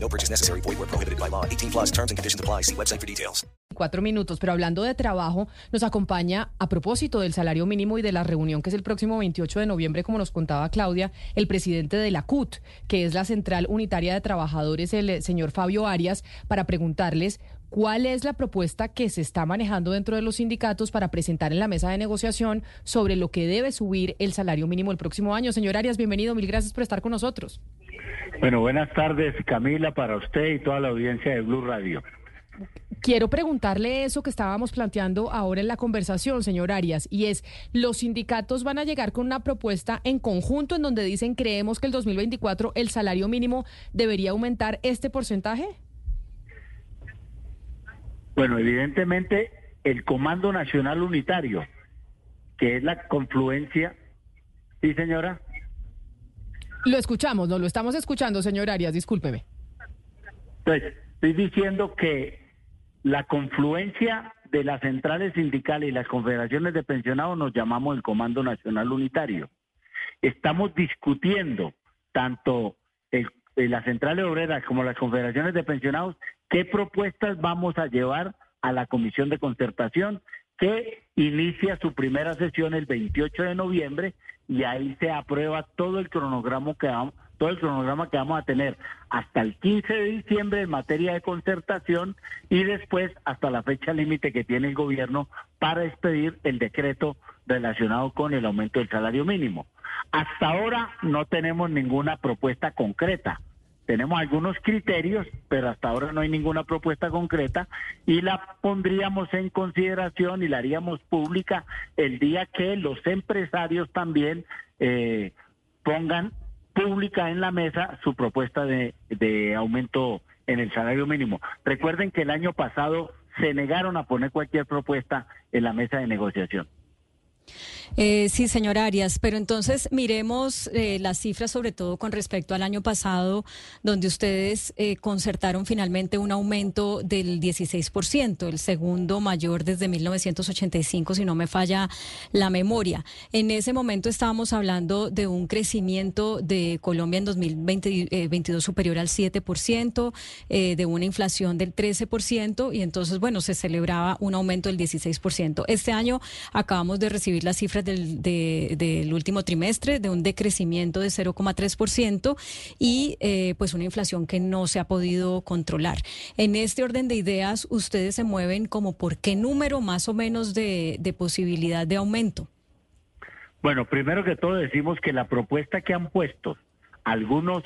No purchase necessary. Void where prohibited by law. 18 plus terms and conditions apply. See website for details. Cuatro minutos, pero hablando de trabajo, nos acompaña a propósito del salario mínimo y de la reunión que es el próximo 28 de noviembre, como nos contaba Claudia, el presidente de la CUT, que es la Central Unitaria de Trabajadores, el eh, señor Fabio Arias, para preguntarles cuál es la propuesta que se está manejando dentro de los sindicatos para presentar en la mesa de negociación sobre lo que debe subir el salario mínimo el próximo año. Señor Arias, bienvenido, mil gracias por estar con nosotros. Bueno, buenas tardes Camila para usted y toda la audiencia de Blue Radio. Quiero preguntarle eso que estábamos planteando ahora en la conversación, señor Arias, y es, ¿los sindicatos van a llegar con una propuesta en conjunto en donde dicen creemos que el 2024 el salario mínimo debería aumentar este porcentaje? Bueno, evidentemente el Comando Nacional Unitario, que es la confluencia, sí señora. Lo escuchamos, no lo estamos escuchando, señor Arias, discúlpeme. Entonces, estoy diciendo que la confluencia de las centrales sindicales y las confederaciones de pensionados nos llamamos el Comando Nacional Unitario. Estamos discutiendo tanto el, las centrales obreras como las confederaciones de pensionados qué propuestas vamos a llevar a la Comisión de Concertación que inicia su primera sesión el 28 de noviembre y ahí se aprueba todo el cronograma que vamos, todo el cronograma que vamos a tener hasta el 15 de diciembre en materia de concertación y después hasta la fecha límite que tiene el gobierno para expedir el decreto relacionado con el aumento del salario mínimo. Hasta ahora no tenemos ninguna propuesta concreta. Tenemos algunos criterios, pero hasta ahora no hay ninguna propuesta concreta y la pondríamos en consideración y la haríamos pública el día que los empresarios también eh, pongan pública en la mesa su propuesta de, de aumento en el salario mínimo. Recuerden que el año pasado se negaron a poner cualquier propuesta en la mesa de negociación. Eh, sí, señor Arias, pero entonces miremos eh, las cifras, sobre todo con respecto al año pasado, donde ustedes eh, concertaron finalmente un aumento del 16%, el segundo mayor desde 1985, si no me falla la memoria. En ese momento estábamos hablando de un crecimiento de Colombia en 2022 superior al 7%, de una inflación del 13%, y entonces, bueno, se celebraba un aumento del 16%. Este año acabamos de recibir las cifras del, del último trimestre de un decrecimiento de 0,3% y eh, pues una inflación que no se ha podido controlar. En este orden de ideas, ustedes se mueven como por qué número más o menos de, de posibilidad de aumento. Bueno, primero que todo decimos que la propuesta que han puesto algunos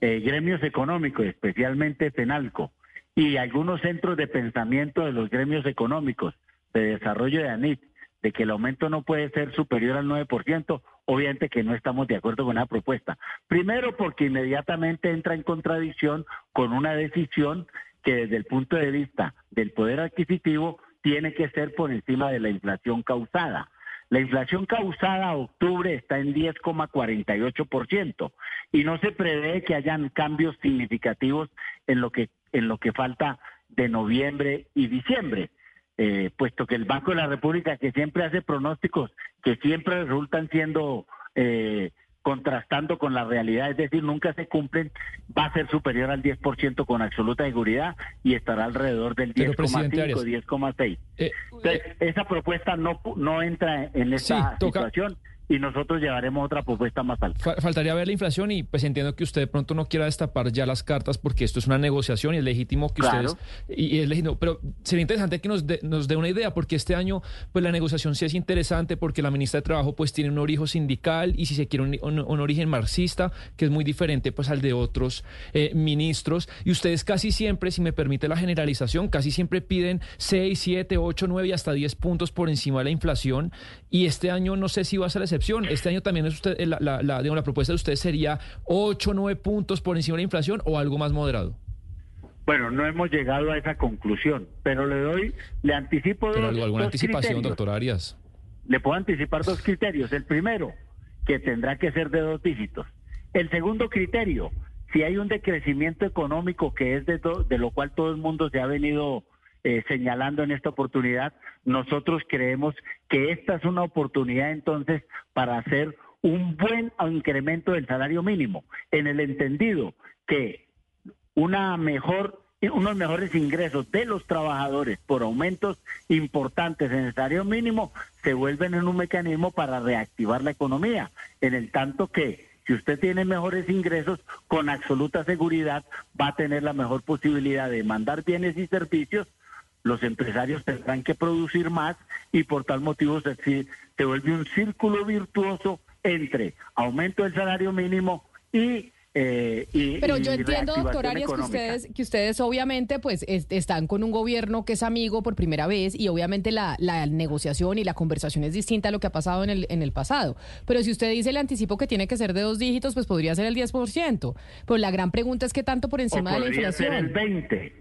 eh, gremios económicos, especialmente Penalco, y algunos centros de pensamiento de los gremios económicos de desarrollo de ANIT, de que el aumento no puede ser superior al 9%, obviamente que no estamos de acuerdo con la propuesta. Primero porque inmediatamente entra en contradicción con una decisión que desde el punto de vista del poder adquisitivo tiene que ser por encima de la inflación causada. La inflación causada a octubre está en 10,48% y no se prevé que hayan cambios significativos en lo que en lo que falta de noviembre y diciembre eh, puesto que el Banco de la República, que siempre hace pronósticos que siempre resultan siendo eh, contrastando con la realidad, es decir, nunca se cumplen, va a ser superior al 10% con absoluta seguridad y estará alrededor del 10,5, 10,6. Eh, Entonces, esa propuesta no, no entra en esa situación y nosotros llevaremos otra propuesta más alta. Faltaría ver la inflación y pues entiendo que usted de pronto no quiera destapar ya las cartas porque esto es una negociación y es legítimo que ustedes y, es legítimo, pero sería interesante que nos dé nos dé una idea porque este año pues la negociación sí es interesante porque la ministra de Trabajo pues tiene un origen sindical y si se quiere un, origen marxista que es muy diferente pues al de otros eh, ministros y ustedes casi siempre, si me permite la generalización, casi siempre piden 6, 7, 8, 9 y hasta 10 puntos por encima de la inflación y este año no sé si va a ser excepción este año también es usted, eh, la, la, la propuesta de ustedes sería 8 o 9 puntos por encima de la inflación o algo más moderado. Bueno, no hemos llegado a esa conclusión, pero le doy, le anticipo Pero dos, alguna dos anticipación, criterios. doctor Arias. Le puedo anticipar dos criterios. El primero, que tendrá que ser de dos dígitos. El segundo criterio, si hay un decrecimiento económico que es de, do- de lo cual todo el mundo se ha venido eh, señalando en esta oportunidad, nosotros creemos que esta es una oportunidad entonces para hacer un buen incremento del salario mínimo, en el entendido que una mejor unos mejores ingresos de los trabajadores por aumentos importantes en el salario mínimo se vuelven en un mecanismo para reactivar la economía, en el tanto que si usted tiene mejores ingresos, con absoluta seguridad va a tener la mejor posibilidad de mandar bienes y servicios, los empresarios tendrán que producir más y por tal motivo se, se vuelve un círculo virtuoso entre aumento del salario mínimo y eh, y, Pero y yo entiendo, doctor Arias, que ustedes, que ustedes obviamente pues es- están con un gobierno que es amigo por primera vez y obviamente la, la negociación y la conversación es distinta a lo que ha pasado en el, en el pasado. Pero si usted dice el anticipo que tiene que ser de dos dígitos, pues podría ser el 10%. Pero la gran pregunta es que tanto por encima o de la podría ser el inflación. 20.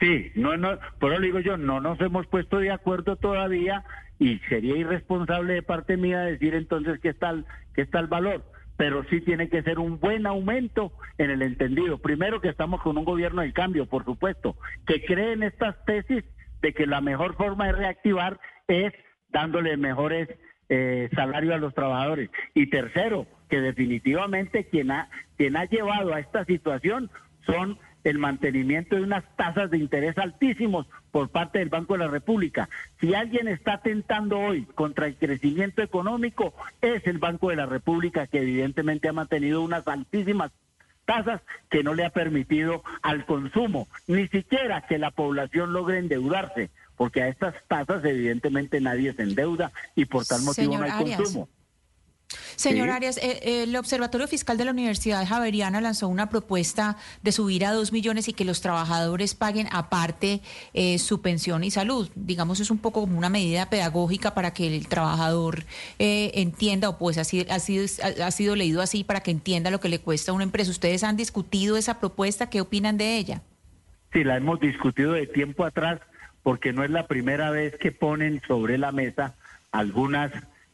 Sí, no, no, por eso digo yo, no nos hemos puesto de acuerdo todavía y sería irresponsable de parte mía decir entonces que está el, que está el valor, pero sí tiene que ser un buen aumento en el entendido. Primero que estamos con un gobierno del cambio, por supuesto, que cree en estas tesis de que la mejor forma de reactivar es dándole mejores eh, salarios a los trabajadores. Y tercero, que definitivamente quien ha, quien ha llevado a esta situación son el mantenimiento de unas tasas de interés altísimos por parte del Banco de la República. Si alguien está atentando hoy contra el crecimiento económico, es el Banco de la República que evidentemente ha mantenido unas altísimas tasas que no le ha permitido al consumo, ni siquiera que la población logre endeudarse, porque a estas tasas evidentemente nadie se endeuda y por tal motivo Señor no hay Arias. consumo. Señor Sí. Arias, eh, eh, el Observatorio Fiscal de la Universidad Javeriana lanzó una propuesta de subir a dos millones y que los trabajadores paguen aparte eh, su pensión y salud. Digamos, es un poco como una medida pedagógica para que el trabajador eh, entienda, o pues ha sido, ha, sido, ha sido leído así para que entienda lo que le cuesta a una empresa. ¿Ustedes han discutido esa propuesta? ¿Qué opinan de ella? Sí, la hemos discutido de tiempo atrás porque no es la primera vez que ponen sobre la mesa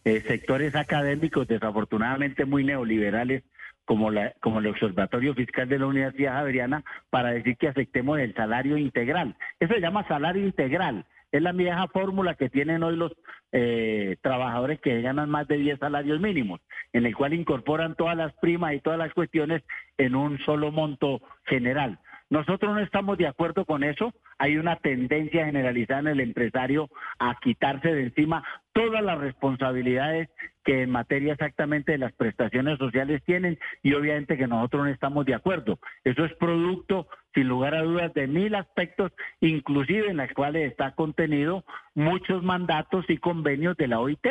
algunos sectores académicos desafortunadamente muy neoliberales como, la, como el Observatorio Fiscal de la Universidad Javeriana para decir que aceptemos el salario integral. Eso se llama salario integral. Es la vieja fórmula que tienen hoy los eh, trabajadores que ganan más de 10 salarios mínimos, en el cual incorporan todas las primas y todas las cuestiones en un solo monto general. Nosotros no estamos de acuerdo con eso. Hay una tendencia generalizada en el empresario a quitarse de encima todas las responsabilidades que en materia exactamente de las prestaciones sociales tienen y obviamente que nosotros no estamos de acuerdo. Eso es producto, sin lugar a dudas, de mil aspectos, inclusive en las cuales está contenido muchos mandatos y convenios de la OIT.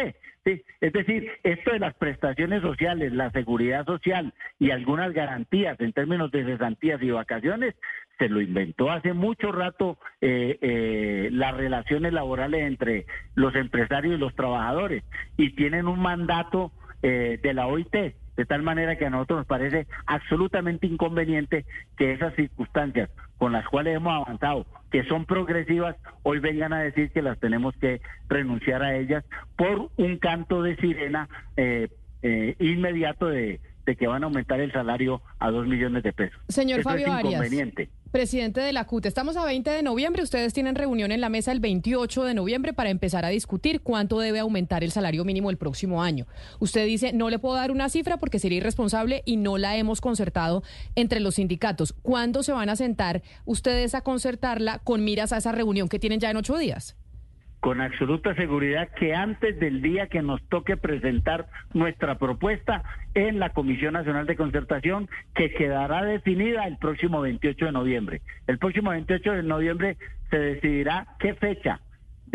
¿sí? Es decir, esto de las prestaciones sociales, la seguridad social y algunas garantías en términos de cesantías y vacaciones, se lo inventó hace mucho rato eh, eh, las relaciones laborales entre los empresarios y los trabajadores y tienen un mandato eh, de la OIT, de tal manera que a nosotros nos parece absolutamente inconveniente que esas circunstancias con las cuales hemos avanzado, que son progresivas, hoy vengan a decir que las tenemos que renunciar a ellas por un canto de sirena eh, eh, inmediato de, de que van a aumentar el salario a dos millones de pesos. Señor Eso Fabio es Arias. Presidente de la CUT, estamos a 20 de noviembre, ustedes tienen reunión en la mesa el 28 de noviembre para empezar a discutir cuánto debe aumentar el salario mínimo el próximo año. Usted dice, no le puedo dar una cifra porque sería irresponsable y no la hemos concertado entre los sindicatos. ¿Cuándo se van a sentar ustedes a concertarla con miras a esa reunión que tienen ya en ocho días? Con absoluta seguridad que antes del día que nos toque presentar nuestra propuesta en la Comisión Nacional de Concertación, que quedará definida el próximo 28 de noviembre. El próximo 28 de noviembre se decidirá qué fecha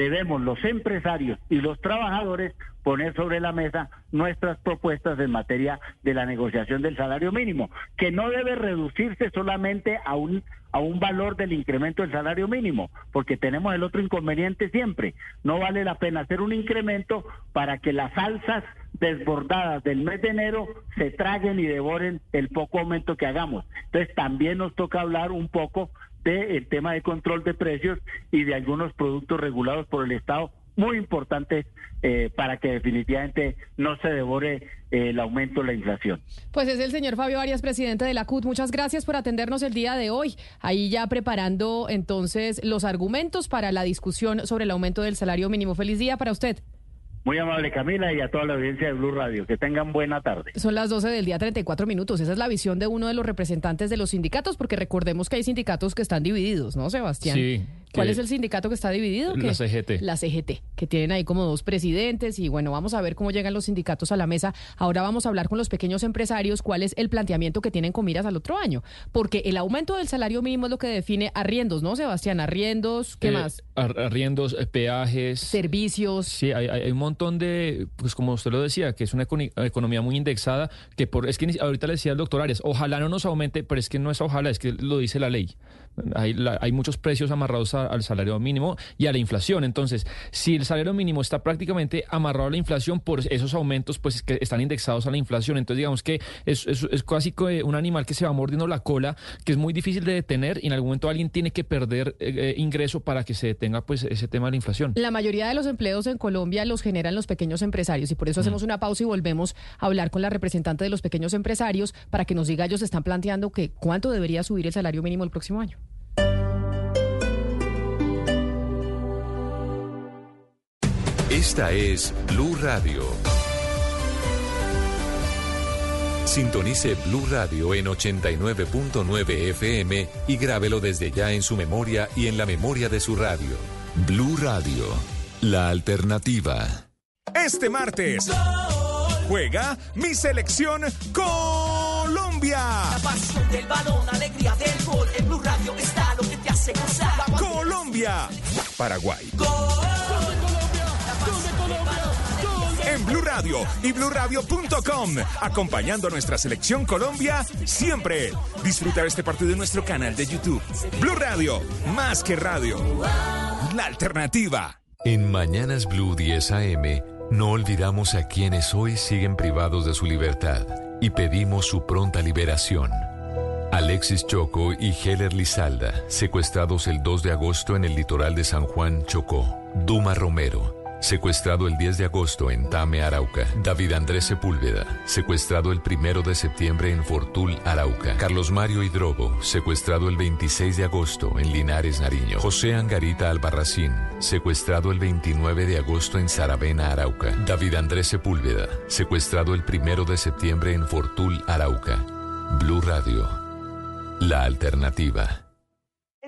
debemos los empresarios y los trabajadores poner sobre la mesa nuestras propuestas en materia de la negociación del salario mínimo, que no debe reducirse solamente a un a un valor del incremento del salario mínimo, porque tenemos el otro inconveniente siempre. No vale la pena hacer un incremento para que las alzas desbordadas del mes de enero se traguen y devoren el poco aumento que hagamos. Entonces también nos toca hablar un poco del tema de control de precios y de algunos productos regulados por el Estado muy importante eh, para que definitivamente no se devore eh, el aumento de la inflación. Pues es el señor Fabio Arias, presidente de la CUT. Muchas gracias por atendernos el día de hoy. Ahí ya preparando entonces los argumentos para la discusión sobre el aumento del salario mínimo. Feliz día para usted. Muy amable Camila y a toda la audiencia de Blue Radio. Que tengan buena tarde. Son las 12 del día 34 minutos. Esa es la visión de uno de los representantes de los sindicatos, porque recordemos que hay sindicatos que están divididos, ¿no, Sebastián? Sí. ¿Cuál es el sindicato que está dividido? La CGT. La CGT, que tienen ahí como dos presidentes y bueno, vamos a ver cómo llegan los sindicatos a la mesa. Ahora vamos a hablar con los pequeños empresarios cuál es el planteamiento que tienen con miras al otro año, porque el aumento del salario mínimo es lo que define arriendos, ¿no, Sebastián? Arriendos, ¿qué Eh, más? ar- Arriendos, eh, peajes. Servicios. Sí, hay, hay- un montón de, pues como usted lo decía, que es una economía muy indexada, que por, es que ahorita le decía el doctor Arias, ojalá no nos aumente, pero es que no es ojalá, es que lo dice la ley. Hay, la- hay muchos precios amarrados a- al salario mínimo y a la inflación. Entonces, si el salario mínimo está prácticamente amarrado a la inflación por esos aumentos, pues es que están indexados a la inflación. Entonces, digamos que es, es, es casi un animal que se va mordiendo la cola, que es muy difícil de detener y en algún momento alguien tiene que perder eh, eh, ingreso para que se detenga pues ese tema de la inflación. La mayoría de los empleos en Colombia los generan los pequeños empresarios y por eso hacemos una pausa y volvemos a hablar con la representante de los pequeños empresarios para que nos diga ellos están planteando que cuánto debería subir el salario mínimo el próximo año. Esta es Blue Radio. Sintonice Blue Radio en 89.9 FM y grábelo desde ya en su memoria y en la memoria de su radio. Blue Radio, la alternativa. Este martes juega mi selección Colombia. La pasión del balón, alegría del gol. En Blue Radio está lo que te hace gozar. Colombia. Paraguay. En Blue Radio y BlueRadio.com, acompañando a nuestra selección Colombia siempre. Disfruta este partido en nuestro canal de YouTube. Blue Radio, más que radio. La alternativa. En Mañanas Blue 10 AM, no olvidamos a quienes hoy siguen privados de su libertad y pedimos su pronta liberación. Alexis Choco y Heller Lizalda, secuestrados el 2 de agosto en el litoral de San Juan, Chocó. Duma Romero, secuestrado el 10 de agosto en Tame, Arauca. David Andrés Sepúlveda, secuestrado el 1 de septiembre en Fortul, Arauca. Carlos Mario Hidrobo, secuestrado el 26 de agosto en Linares, Nariño. José Angarita Albarracín, secuestrado el 29 de agosto en Saravena, Arauca. David Andrés Sepúlveda, secuestrado el 1 de septiembre en Fortul, Arauca. Blue Radio, la alternativa.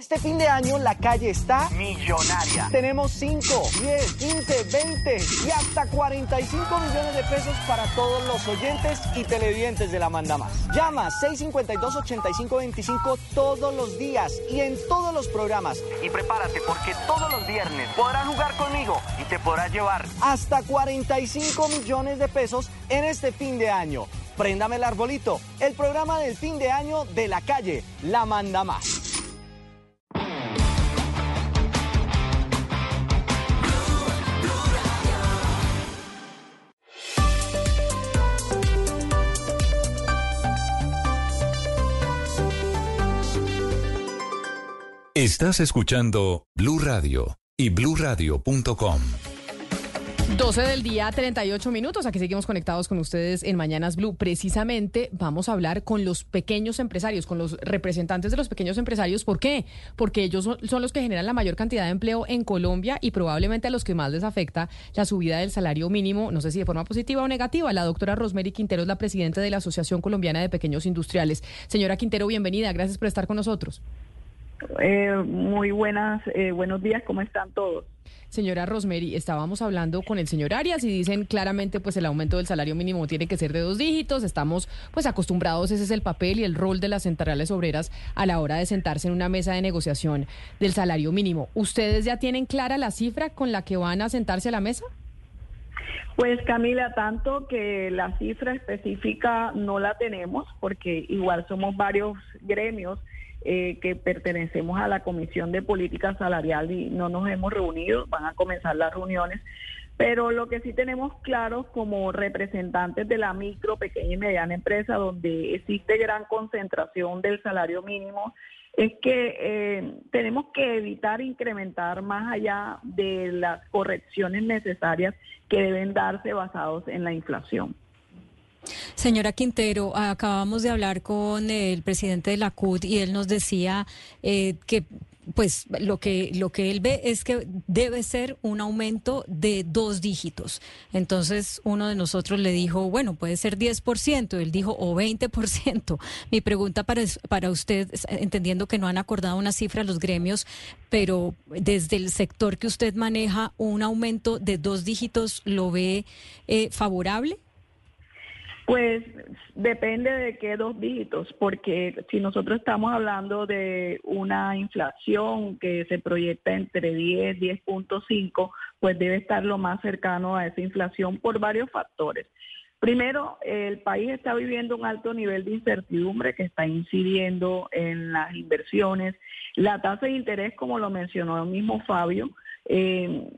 Este fin de año la calle está millonaria. Tenemos 5, 10, 15, 20 y hasta 45 millones de pesos para todos los oyentes y televidentes de la Manda Más. Llama 652-8525 todos los días y en todos los programas. Y prepárate porque todos los viernes podrás jugar conmigo y te podrás llevar hasta 45 millones de pesos en este fin de año. Préndame el arbolito, el programa del fin de año de la calle, la Manda Más. Estás escuchando Blue Radio y BlueRadio.com. 12 del día, 38 minutos. Aquí seguimos conectados con ustedes en Mañanas Blue. Precisamente vamos a hablar con los pequeños empresarios, con los representantes de los pequeños empresarios. ¿Por qué? Porque ellos son los que generan la mayor cantidad de empleo en Colombia y probablemente a los que más les afecta la subida del salario mínimo, no sé si de forma positiva o negativa. La doctora Rosemary Quintero es la presidenta de la Asociación Colombiana de Pequeños Industriales. Señora Quintero, bienvenida. Gracias por estar con nosotros. Eh, muy buenas, eh, buenos días, ¿cómo están todos? Señora Rosemary, estábamos hablando con el señor Arias y dicen claramente pues el aumento del salario mínimo tiene que ser de dos dígitos, estamos pues acostumbrados, ese es el papel y el rol de las centrales obreras a la hora de sentarse en una mesa de negociación del salario mínimo. ¿Ustedes ya tienen clara la cifra con la que van a sentarse a la mesa? Pues Camila, tanto que la cifra específica no la tenemos porque igual somos varios gremios eh, que pertenecemos a la Comisión de Política Salarial y no nos hemos reunido, van a comenzar las reuniones, pero lo que sí tenemos claro como representantes de la micro, pequeña y mediana empresa, donde existe gran concentración del salario mínimo, es que eh, tenemos que evitar incrementar más allá de las correcciones necesarias que deben darse basados en la inflación. Señora Quintero, acabamos de hablar con el presidente de la CUT y él nos decía eh, que pues lo que lo que él ve es que debe ser un aumento de dos dígitos. Entonces uno de nosotros le dijo, bueno, puede ser 10%, él dijo o 20%. Mi pregunta para para usted, entendiendo que no han acordado una cifra los gremios, pero desde el sector que usted maneja, un aumento de dos dígitos lo ve eh, favorable. Pues depende de qué dos dígitos, porque si nosotros estamos hablando de una inflación que se proyecta entre 10, 10.5, pues debe estar lo más cercano a esa inflación por varios factores. Primero, el país está viviendo un alto nivel de incertidumbre que está incidiendo en las inversiones. La tasa de interés, como lo mencionó el mismo Fabio, eh,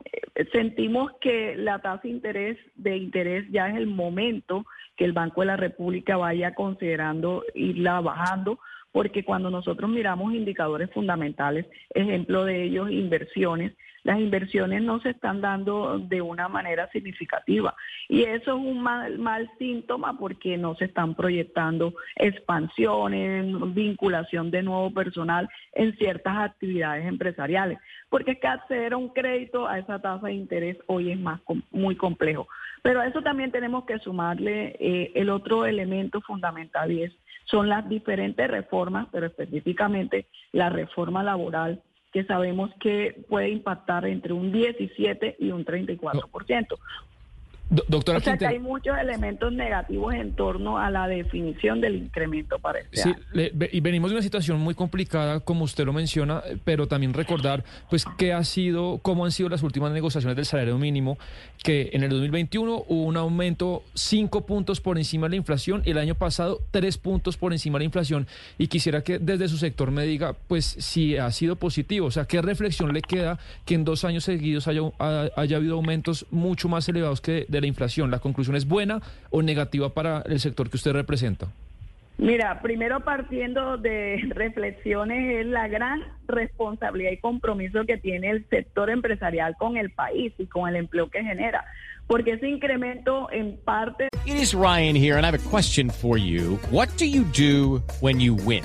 sentimos que la tasa de interés, de interés ya es el momento que el Banco de la República vaya considerando irla bajando, porque cuando nosotros miramos indicadores fundamentales, ejemplo de ellos, inversiones, las inversiones no se están dando de una manera significativa. Y eso es un mal, mal síntoma porque no se están proyectando expansiones, vinculación de nuevo personal en ciertas actividades empresariales. Porque es que acceder a un crédito a esa tasa de interés hoy es más muy complejo. Pero a eso también tenemos que sumarle eh, el otro elemento fundamental y es son las diferentes reformas, pero específicamente la reforma laboral que sabemos que puede impactar entre un 17 y un 34% doctora o sea que hay muchos elementos negativos en torno a la definición del incremento para este sí, y venimos de una situación muy complicada, como usted lo menciona, pero también recordar, pues, qué ha sido, cómo han sido las últimas negociaciones del salario mínimo, que en el 2021 hubo un aumento cinco puntos por encima de la inflación y el año pasado tres puntos por encima de la inflación. Y quisiera que desde su sector me diga, pues, si ha sido positivo, o sea, qué reflexión le queda que en dos años seguidos haya, haya habido aumentos mucho más elevados que de la inflación. ¿La conclusión es buena o negativa para el sector que usted representa? Mira, primero partiendo de reflexiones es la gran responsabilidad y compromiso que tiene el sector empresarial con el país y con el empleo que genera, porque ese incremento en parte It is Ryan here and I have a question for you. What do you do when you win?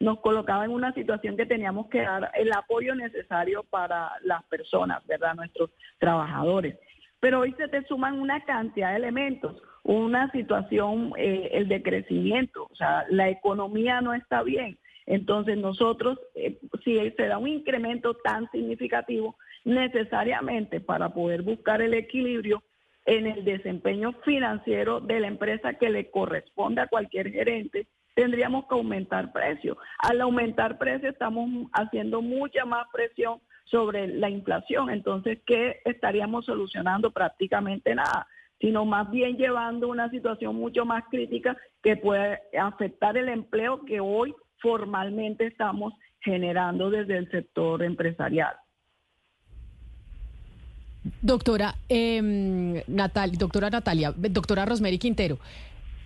nos colocaba en una situación que teníamos que dar el apoyo necesario para las personas, ¿verdad? Nuestros trabajadores. Pero hoy se te suman una cantidad de elementos, una situación, eh, el decrecimiento, o sea, la economía no está bien. Entonces nosotros, eh, si se da un incremento tan significativo, necesariamente para poder buscar el equilibrio en el desempeño financiero de la empresa que le corresponde a cualquier gerente, tendríamos que aumentar precios. Al aumentar precios estamos haciendo mucha más presión sobre la inflación. Entonces, ¿qué estaríamos solucionando? Prácticamente nada, sino más bien llevando una situación mucho más crítica que puede afectar el empleo que hoy formalmente estamos generando desde el sector empresarial. Doctora, eh, doctora Natalia, doctora Rosemary Quintero,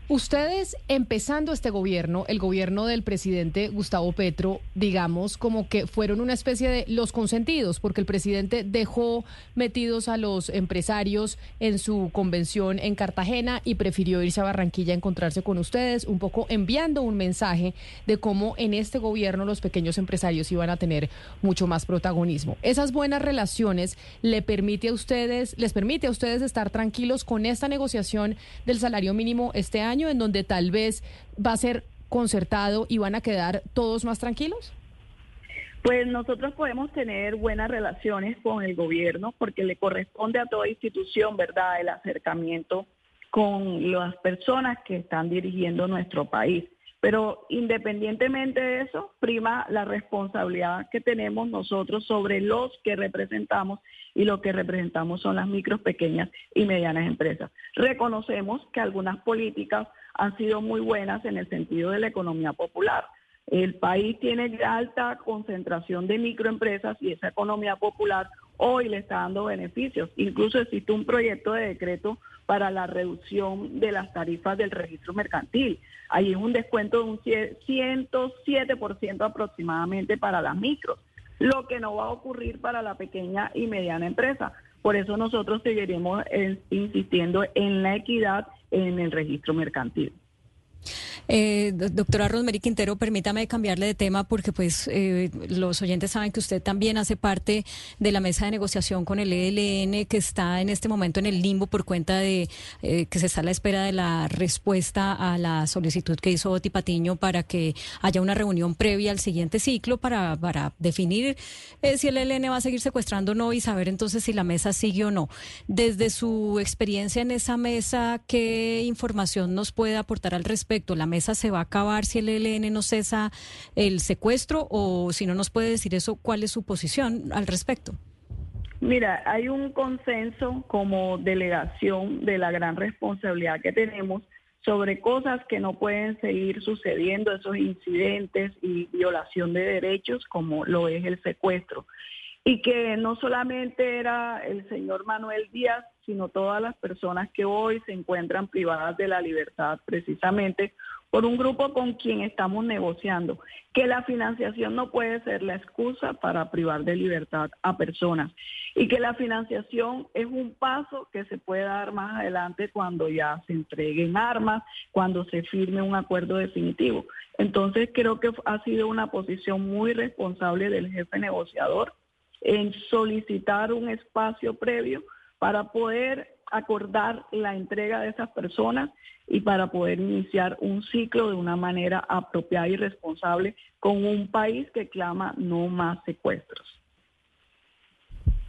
Ustedes empezando este gobierno, el gobierno del presidente Gustavo Petro, digamos como que fueron una especie de los consentidos, porque el presidente dejó metidos a los empresarios en su convención en Cartagena y prefirió irse a Barranquilla a encontrarse con ustedes, un poco enviando un mensaje de cómo en este gobierno los pequeños empresarios iban a tener mucho más protagonismo. Esas buenas relaciones le permite a ustedes, les permite a ustedes estar tranquilos con esta negociación del salario mínimo este año en donde tal vez va a ser concertado y van a quedar todos más tranquilos? Pues nosotros podemos tener buenas relaciones con el gobierno porque le corresponde a toda institución, ¿verdad?, el acercamiento con las personas que están dirigiendo nuestro país. Pero independientemente de eso, prima la responsabilidad que tenemos nosotros sobre los que representamos y lo que representamos son las micros, pequeñas y medianas empresas. Reconocemos que algunas políticas han sido muy buenas en el sentido de la economía popular. El país tiene alta concentración de microempresas y esa economía popular hoy le está dando beneficios. Incluso existe un proyecto de decreto para la reducción de las tarifas del registro mercantil. Ahí es un descuento de un 107% aproximadamente para las micros, lo que no va a ocurrir para la pequeña y mediana empresa. Por eso nosotros seguiremos eh, insistiendo en la equidad en el registro mercantil. Eh, doctora Rosemary Quintero, permítame cambiarle de tema porque pues eh, los oyentes saben que usted también hace parte de la mesa de negociación con el ELN que está en este momento en el limbo por cuenta de eh, que se está a la espera de la respuesta a la solicitud que hizo Oti Patiño para que haya una reunión previa al siguiente ciclo para, para definir eh, si el ELN va a seguir secuestrando o no y saber entonces si la mesa sigue o no. Desde su experiencia en esa mesa, ¿qué información nos puede aportar al respecto? ¿La mesa se va a acabar si el ELN no cesa el secuestro o si no nos puede decir eso, cuál es su posición al respecto? Mira, hay un consenso como delegación de la gran responsabilidad que tenemos sobre cosas que no pueden seguir sucediendo, esos incidentes y violación de derechos como lo es el secuestro. Y que no solamente era el señor Manuel Díaz, sino todas las personas que hoy se encuentran privadas de la libertad precisamente por un grupo con quien estamos negociando, que la financiación no puede ser la excusa para privar de libertad a personas y que la financiación es un paso que se puede dar más adelante cuando ya se entreguen armas, cuando se firme un acuerdo definitivo. Entonces creo que ha sido una posición muy responsable del jefe negociador en solicitar un espacio previo para poder acordar la entrega de esas personas y para poder iniciar un ciclo de una manera apropiada y responsable con un país que clama no más secuestros.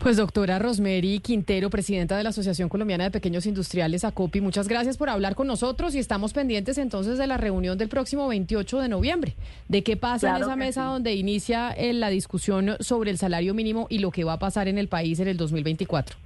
Pues doctora Rosemary Quintero, presidenta de la Asociación Colombiana de Pequeños Industriales, ACOPI, muchas gracias por hablar con nosotros y estamos pendientes entonces de la reunión del próximo 28 de noviembre, de qué pasa en esa mesa donde inicia eh, la discusión sobre el salario mínimo y lo que va a pasar en el país en el 2024.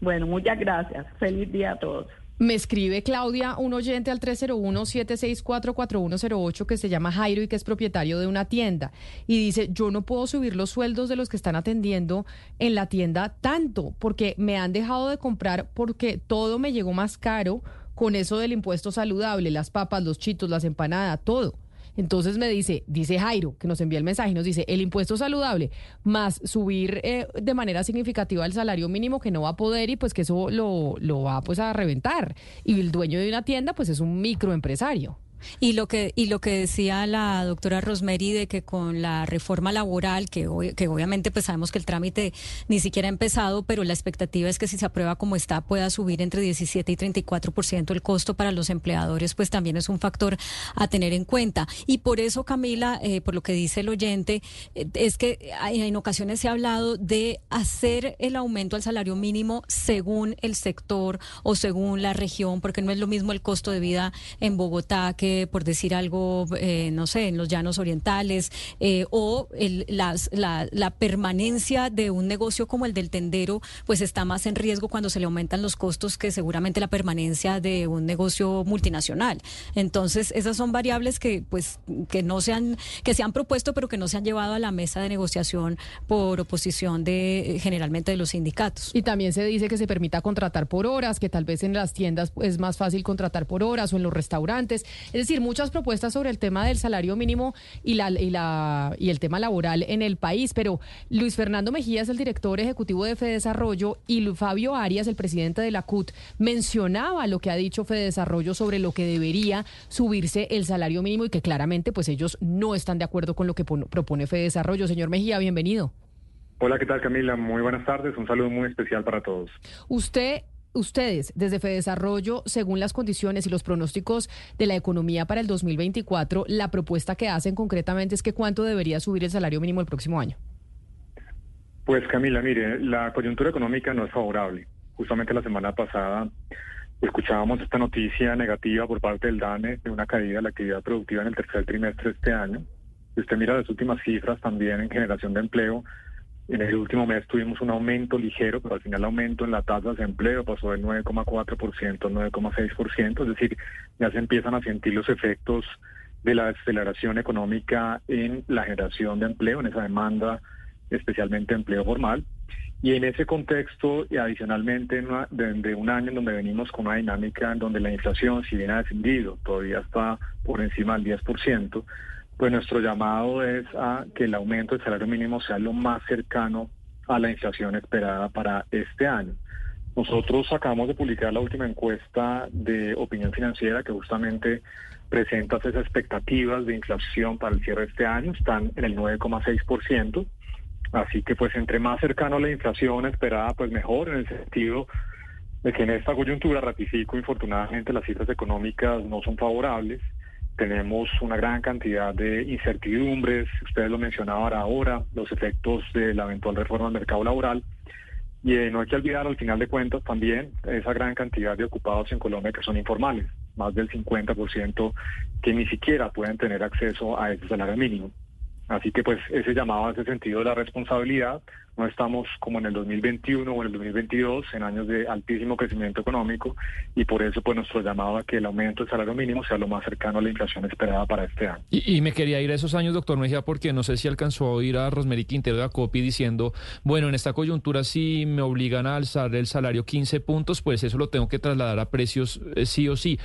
Bueno, muchas gracias. Feliz día a todos. Me escribe Claudia, un oyente al 301-764-4108 que se llama Jairo y que es propietario de una tienda. Y dice, yo no puedo subir los sueldos de los que están atendiendo en la tienda tanto porque me han dejado de comprar porque todo me llegó más caro con eso del impuesto saludable, las papas, los chitos, las empanadas, todo. Entonces me dice, dice Jairo, que nos envía el mensaje nos dice, el impuesto saludable más subir eh, de manera significativa el salario mínimo que no va a poder y pues que eso lo, lo va pues a reventar. Y el dueño de una tienda pues es un microempresario. Y lo que y lo que decía la doctora Rosemary de que con la reforma laboral, que, que obviamente pues sabemos que el trámite ni siquiera ha empezado, pero la expectativa es que si se aprueba como está pueda subir entre 17 y 34% el costo para los empleadores, pues también es un factor a tener en cuenta. Y por eso, Camila, eh, por lo que dice el oyente, eh, es que en ocasiones se ha hablado de hacer el aumento al salario mínimo según el sector o según la región, porque no es lo mismo el costo de vida en Bogotá que eh, por decir algo, eh, no sé, en los llanos orientales, eh, o la, permanencia de un negocio como el del tendero, pues está más en riesgo cuando se le aumentan los costos que seguramente la permanencia de un negocio multinacional. Entonces, esas son variables que, pues, que no se han, que se han propuesto, pero que no se han llevado a la mesa de negociación por oposición de generalmente de los sindicatos. Y también se dice que se permita contratar por horas, que tal vez en las tiendas es más fácil contratar por horas o en los restaurantes. Es decir, muchas propuestas sobre el tema del salario mínimo y, la, y, la, y el tema laboral en el país. Pero Luis Fernando Mejía es el director ejecutivo de Fedesarrollo y Fabio Arias, el presidente de la CUT, mencionaba lo que ha dicho Fedesarrollo sobre lo que debería subirse el salario mínimo y que claramente pues ellos no están de acuerdo con lo que propone Fedesarrollo. Señor Mejía, bienvenido. Hola, ¿qué tal Camila? Muy buenas tardes. Un saludo muy especial para todos. Usted ustedes desde Fedesarrollo, según las condiciones y los pronósticos de la economía para el 2024, la propuesta que hacen concretamente es que cuánto debería subir el salario mínimo el próximo año. Pues Camila, mire, la coyuntura económica no es favorable. Justamente la semana pasada escuchábamos esta noticia negativa por parte del DANE de una caída de la actividad productiva en el tercer trimestre de este año. Si usted mira las últimas cifras también en generación de empleo, en el último mes tuvimos un aumento ligero, pero al final el aumento en la tasa de empleo pasó del 9,4% al 9,6%, es decir, ya se empiezan a sentir los efectos de la aceleración económica en la generación de empleo, en esa demanda, especialmente empleo formal. Y en ese contexto, y adicionalmente, de, un año en donde venimos con una dinámica en donde la inflación, si bien ha descendido, todavía está por encima del 10%, pues nuestro llamado es a que el aumento del salario mínimo sea lo más cercano a la inflación esperada para este año. Nosotros acabamos de publicar la última encuesta de opinión financiera que justamente presenta esas expectativas de inflación para el cierre de este año. Están en el 9,6%. Así que pues entre más cercano a la inflación esperada, pues mejor en el sentido de que en esta coyuntura, ratifico, infortunadamente las cifras económicas no son favorables tenemos una gran cantidad de incertidumbres, ustedes lo mencionaban ahora, los efectos de la eventual reforma del mercado laboral. Y eh, no hay que olvidar al final de cuentas también esa gran cantidad de ocupados en Colombia que son informales, más del 50% que ni siquiera pueden tener acceso a ese salario mínimo. Así que pues ese llamado a ese sentido de la responsabilidad, no estamos como en el 2021 o en el 2022 en años de altísimo crecimiento económico y por eso pues nuestro llamado a que el aumento del salario mínimo sea lo más cercano a la inflación esperada para este año. Y, me quería ir a esos años, doctor Mejía, porque no sé si alcanzó a oír a Rosemary Quintero de Acopi diciendo, bueno, en esta coyuntura si me obligan a alzar el salario 15 puntos, pues eso lo tengo que trasladar a precios eh, sí o sí.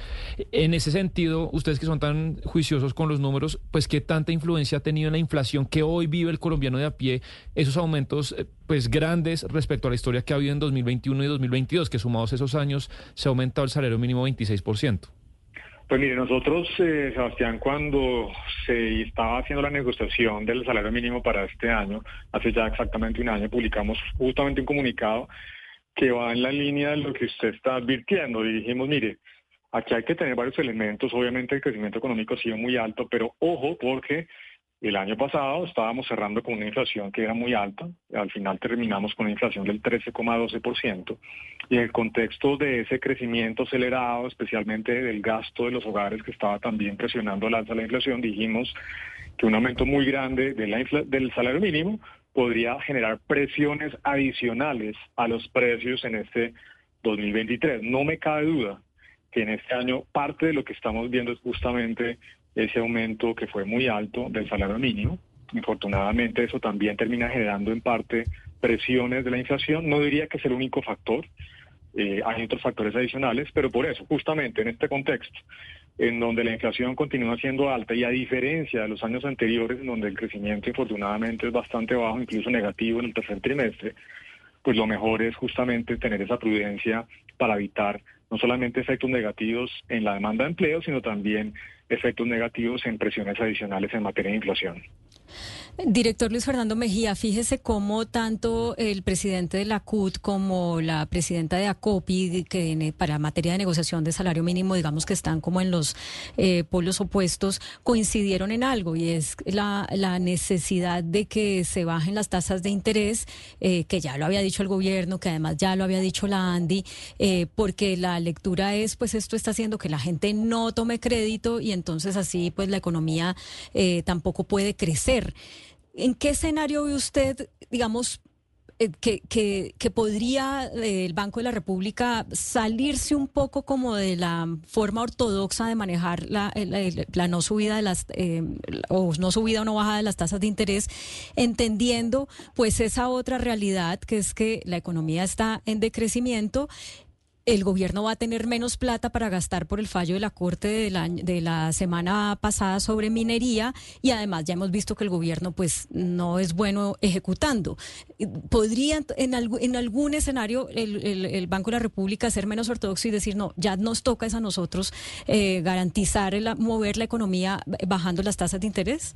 En ese sentido, ustedes que son tan juiciosos con los números, pues qué tanta influencia ha tenido en la inflación que hoy vive el colombiano de a pie, esos aumentos pues grandes respecto a la historia que ha habido en 2021 y 2022, que sumados esos años se ha aumentado el salario mínimo 26%. Pues mire, nosotros, eh, Sebastián, cuando se estaba haciendo la negociación del salario mínimo para este año, hace ya exactamente un año, publicamos justamente un comunicado que va en la línea de lo que usted está advirtiendo y dijimos, mire, aquí hay que tener varios elementos, obviamente el crecimiento económico ha sido muy alto, pero ojo porque el año pasado estábamos cerrando con una inflación que era muy alta, al final terminamos con una inflación del 13,12%, y en el contexto de ese crecimiento acelerado, especialmente del gasto de los hogares que estaba también presionando la alza la inflación, dijimos que un aumento muy grande del salario mínimo podría generar presiones adicionales a los precios en este 2023. No me cabe duda que en este año parte de lo que estamos viendo es justamente ese aumento que fue muy alto del salario mínimo. Infortunadamente eso también termina generando en parte presiones de la inflación. No diría que es el único factor, eh, hay otros factores adicionales, pero por eso, justamente en este contexto, en donde la inflación continúa siendo alta y a diferencia de los años anteriores, en donde el crecimiento infortunadamente es bastante bajo, incluso negativo en el tercer trimestre, pues lo mejor es justamente tener esa prudencia para evitar no solamente efectos negativos en la demanda de empleo, sino también efectos negativos en presiones adicionales en materia de inflación. Director Luis Fernando Mejía, fíjese cómo tanto el presidente de la CUT como la presidenta de ACOPI, que para materia de negociación de salario mínimo, digamos que están como en los eh, polos opuestos, coincidieron en algo y es la, necesidad de que se bajen las tasas de interés, eh, que ya lo había dicho el gobierno, que además ya lo había dicho la ANDI, eh, porque la lectura es, pues esto está haciendo que la gente no tome crédito y entonces así, pues la economía tampoco puede crecer. ¿En qué escenario ve usted, digamos, eh, que, podría eh, el Banco de la República salirse un poco como de la forma ortodoxa de manejar la, no subida eh, o no subida o no bajada de las tasas de interés, entendiendo pues esa otra realidad que es que la economía está en decrecimiento el gobierno va a tener menos plata para gastar por el fallo de la Corte de la, semana pasada sobre minería y además ya hemos visto que el gobierno pues no es bueno ejecutando. ¿Podría en, en algún escenario el, Banco de la República ser menos ortodoxo y decir no, ya nos toca es a nosotros eh, garantizar, el, mover la economía bajando las tasas de interés?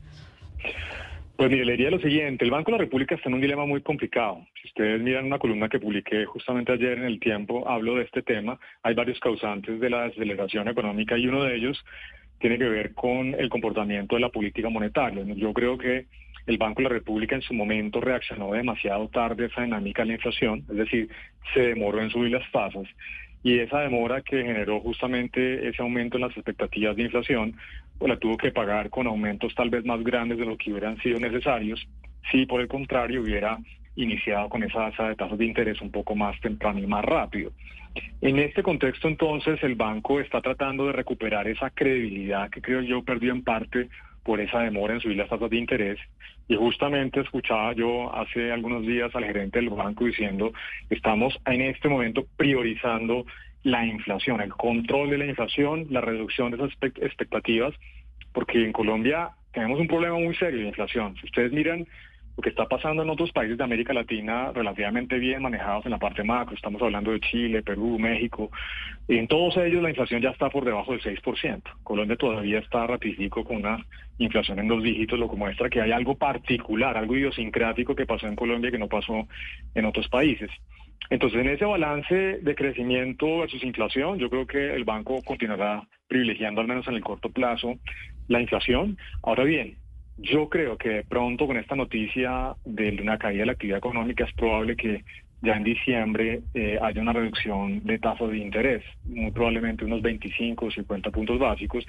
Pues mire, le diría lo siguiente, el Banco de la República está en un dilema muy complicado. Si ustedes miran una columna que publiqué justamente ayer en el tiempo, hablo de este tema. Hay varios causantes de la desaceleración económica y uno de ellos tiene que ver con el comportamiento de la política monetaria. Yo creo que el Banco de la República en su momento reaccionó demasiado tarde a esa dinámica de la inflación, es decir, se demoró en subir las tasas y esa demora que generó justamente ese aumento en las expectativas de inflación, pues la tuvo que pagar con aumentos tal vez más grandes de lo que hubieran sido necesarios si por el contrario hubiera iniciado con esa tasa de tasas de interés un poco más temprano y más rápido. En este contexto entonces el banco está tratando de recuperar esa credibilidad que creo yo perdió en parte por esa demora en subir las tasas de interés. Y justamente escuchaba yo hace algunos días al gerente del banco diciendo, estamos en este momento priorizando la inflación, el control de la inflación, la reducción de esas expectativas, porque en Colombia tenemos un problema muy serio de inflación. Si ustedes miran lo que está pasando en otros países de América Latina relativamente bien manejados en la parte macro. Estamos hablando de Chile, Perú, México. En todos ellos la inflación ya está por debajo del 6%. Colombia todavía está ratifico con una inflación en dos dígitos, lo que muestra que hay algo particular, algo idiosincrático que pasó en Colombia que no pasó en otros países. Entonces, en ese balance de crecimiento versus inflación, yo creo que el banco continuará privilegiando, al menos en el corto plazo, la inflación. Ahora bien, yo creo que pronto con esta noticia de una caída de la actividad económica es probable que ya en diciembre eh, haya una reducción de tasas de interés, muy probablemente unos 25 o 50 puntos básicos,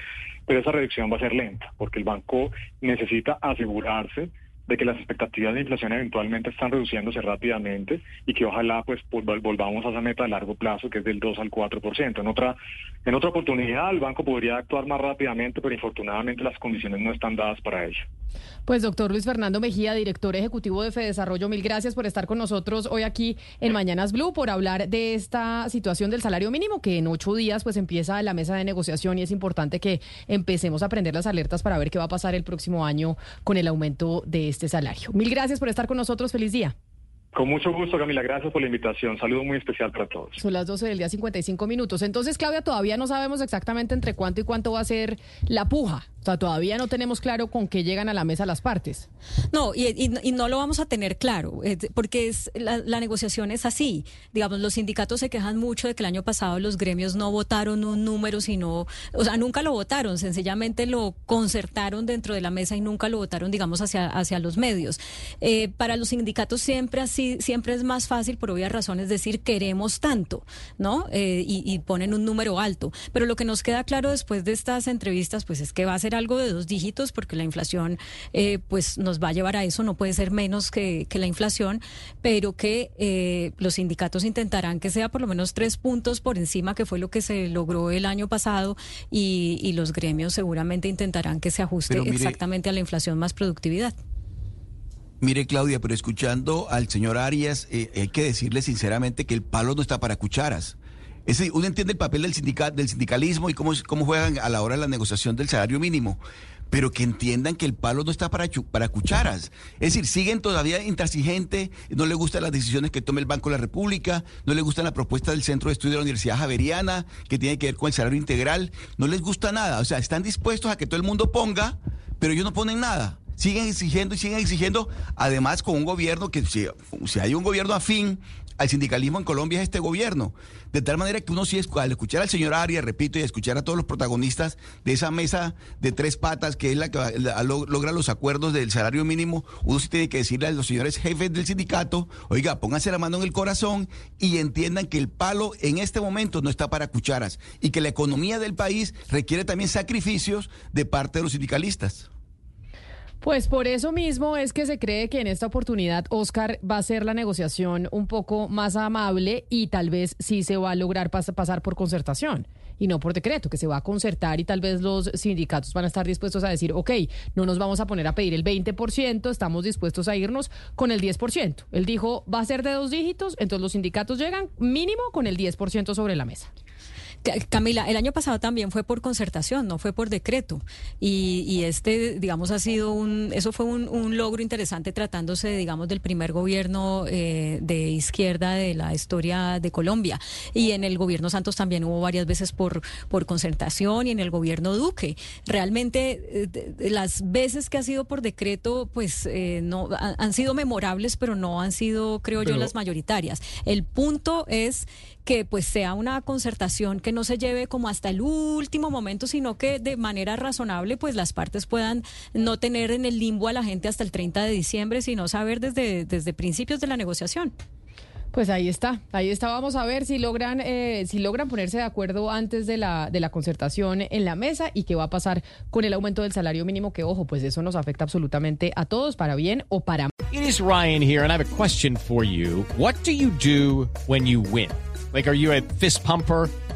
pero esa reducción va a ser lenta porque el banco necesita asegurarse de que las expectativas de inflación eventualmente están reduciéndose rápidamente y que ojalá pues volvamos a esa meta a largo plazo que es del 2 al 4%. En otra en otra oportunidad el banco podría actuar más rápidamente, pero infortunadamente las condiciones no están dadas para ello. Pues doctor Luis Fernando Mejía, director ejecutivo de Fedesarrollo, mil gracias por estar con nosotros hoy aquí en Mañanas Blue, por hablar de esta situación del salario mínimo que en ocho días pues empieza la mesa de negociación y es importante que empecemos a prender las alertas para ver qué va a pasar el próximo año con el aumento de este salario. Mil gracias por estar con nosotros, feliz día. Con mucho gusto, Camila. Gracias por la invitación. Saludo muy especial para todos. Son las 12 del día, 55 minutos. Entonces, Claudia, todavía no sabemos exactamente entre cuánto y cuánto va a ser la puja. O sea, todavía no tenemos claro con qué llegan a la mesa las partes. No, y, no lo vamos a tener claro, porque es, la, negociación es así. Digamos, los sindicatos se quejan mucho de que el año pasado los gremios no votaron un número, sino, o sea, nunca lo votaron, sencillamente lo concertaron dentro de la mesa y nunca lo votaron, digamos, hacia, hacia los medios. Eh, para los sindicatos siempre así, siempre es más fácil, por obvias razones, decir queremos tanto, ¿no? Eh, y, y ponen un número alto. Pero lo que nos queda claro después de estas entrevistas, pues es que va a ser algo de dos dígitos porque la inflación eh, pues nos va a llevar a eso, no puede ser menos que, la inflación, pero que eh, los sindicatos intentarán que sea por lo menos tres puntos por encima, que fue lo que se logró el año pasado, y, los gremios seguramente intentarán que se ajuste exactamente a la inflación más productividad. Mire, Claudia, pero escuchando al señor Arias, eh, hay que decirle sinceramente que el palo no está para cucharas uno entiende el papel del, del sindicalismo y cómo, cómo juegan a la hora de la negociación del salario mínimo, pero que entiendan que el palo no está para, para cucharas. Es decir, siguen todavía intransigentes, no le gustan las decisiones que tome el Banco de la República, no les gusta la propuesta del Centro de Estudio de la Universidad Javeriana, que tiene que ver con el salario integral, no les gusta nada. O sea, están dispuestos a que todo el mundo ponga, pero ellos no ponen nada siguen exigiendo y siguen exigiendo, además con un gobierno que si, si hay un gobierno afín al sindicalismo en Colombia es este gobierno. De tal manera que uno sí, al escuchar al señor Arias, repito, y escuchar a todos los protagonistas de esa mesa de tres patas, que es la que logra los acuerdos del salario mínimo, uno sí tiene que decirle a los señores jefes del sindicato, oiga, pónganse la mano en el corazón y entiendan que el palo en este momento no está para cucharas y que la economía del país requiere también sacrificios de parte de los sindicalistas. Pues por eso mismo es que se cree que en esta oportunidad Oscar va a ser la negociación un poco más amable y tal vez sí se va a lograr pasar por concertación y no por decreto, que se va a concertar y tal vez los sindicatos van a estar dispuestos a decir, ok, no nos vamos a poner a pedir el 20%, estamos dispuestos a irnos con el 10%. Él dijo, va a ser de dos dígitos, entonces los sindicatos llegan mínimo con el 10% sobre la mesa. Camila, el año pasado también fue por concertación, no fue por decreto. Y, este, digamos, ha sido un, eso fue un, logro interesante tratándose, digamos, del primer gobierno eh, de izquierda de la historia de Colombia. Y en el gobierno Santos también hubo varias veces por, por concertación y en el gobierno Duque. Realmente, eh, las veces que ha sido por decreto, pues eh, no han sido memorables, pero no han sido, creo yo, las mayoritarias. El punto es que pues sea una concertación que no se lleve como hasta el último momento, sino que de manera razonable pues las partes puedan no tener en el limbo a la gente hasta el 30 de diciembre, sino saber desde, desde principios de la negociación. Pues ahí está, ahí está. Vamos a ver si logran, eh, si logran ponerse de acuerdo antes de la, de la concertación en la mesa y qué va a pasar con el aumento del salario mínimo, que ojo, pues eso nos afecta absolutamente a todos, para bien o para mal. It is Ryan here and I have a question for you. What do you do when you win? Like, are you a fist pumper?